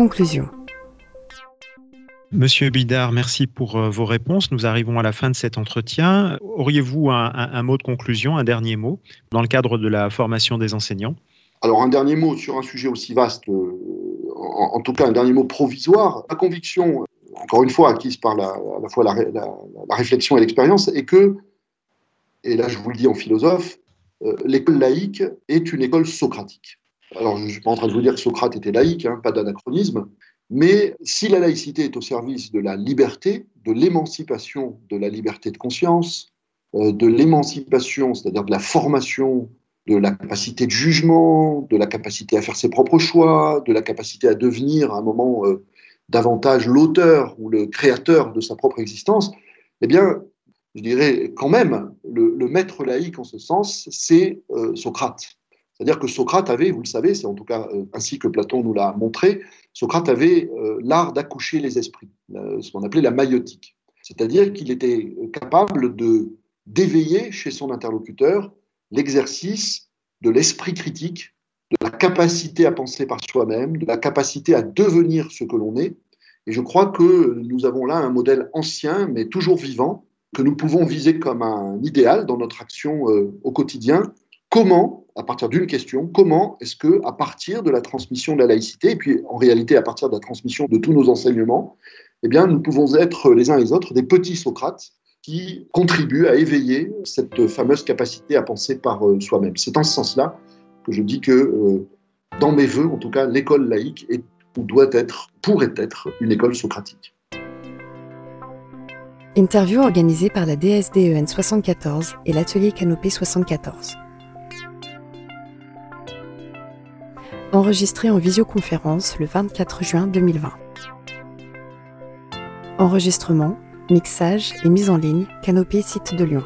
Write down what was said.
Conclusion. Monsieur Bidard, merci pour euh, vos réponses. Nous arrivons à la fin de cet entretien. Auriez-vous un, mot de conclusion, un dernier mot, dans le cadre de la formation des enseignants? Alors, un dernier mot sur un sujet aussi vaste, euh, en, tout cas un dernier mot provisoire. Ma conviction, encore une fois acquise par la, à la fois la, la réflexion et l'expérience, est que, et là je vous le dis en philosophe, euh, l'école laïque est une école socratique. Alors, je ne suis pas en train de vous dire que Socrate était laïque, hein, pas d'anachronisme, mais si la laïcité est au service de la liberté, de l'émancipation de la liberté de conscience, euh, de l'émancipation, c'est-à-dire de la formation, de la capacité de jugement, de la capacité à faire ses propres choix, de la capacité à devenir à un moment euh, davantage l'auteur ou le créateur de sa propre existence, eh bien, je dirais quand même, le, maître laïque en ce sens, c'est euh, Socrate. C'est-à-dire que Socrate avait, vous le savez, c'est en tout cas euh, ainsi que Platon nous l'a montré, Socrate avait euh, l'art d'accoucher les esprits, ce qu'on appelait la maïotique. C'est-à-dire qu'il était capable de d'éveiller chez son interlocuteur l'exercice de l'esprit critique, de la capacité à penser par soi-même, de la capacité à devenir ce que l'on est. Et je crois que nous avons là un modèle ancien, mais toujours vivant, que nous pouvons viser comme un idéal dans notre action euh, au quotidien. Comment, à partir d'une question, comment est-ce que, à partir de la transmission de la laïcité, et puis en réalité à partir de la transmission de tous nos enseignements, eh bien, nous pouvons être les uns et les autres des petits Socrates qui contribuent à éveiller cette fameuse capacité à penser par euh, soi-même. C'est en ce sens-là que je dis que, euh, dans mes voeux, en tout cas, l'école laïque est, ou doit être, pourrait être une école socratique. Interview organisée par la DSDEN 74 et l'atelier Canopé 74. Enregistré en visioconférence le 24 juin 2020. Enregistrement, mixage et mise en ligne Canopé site de Lyon.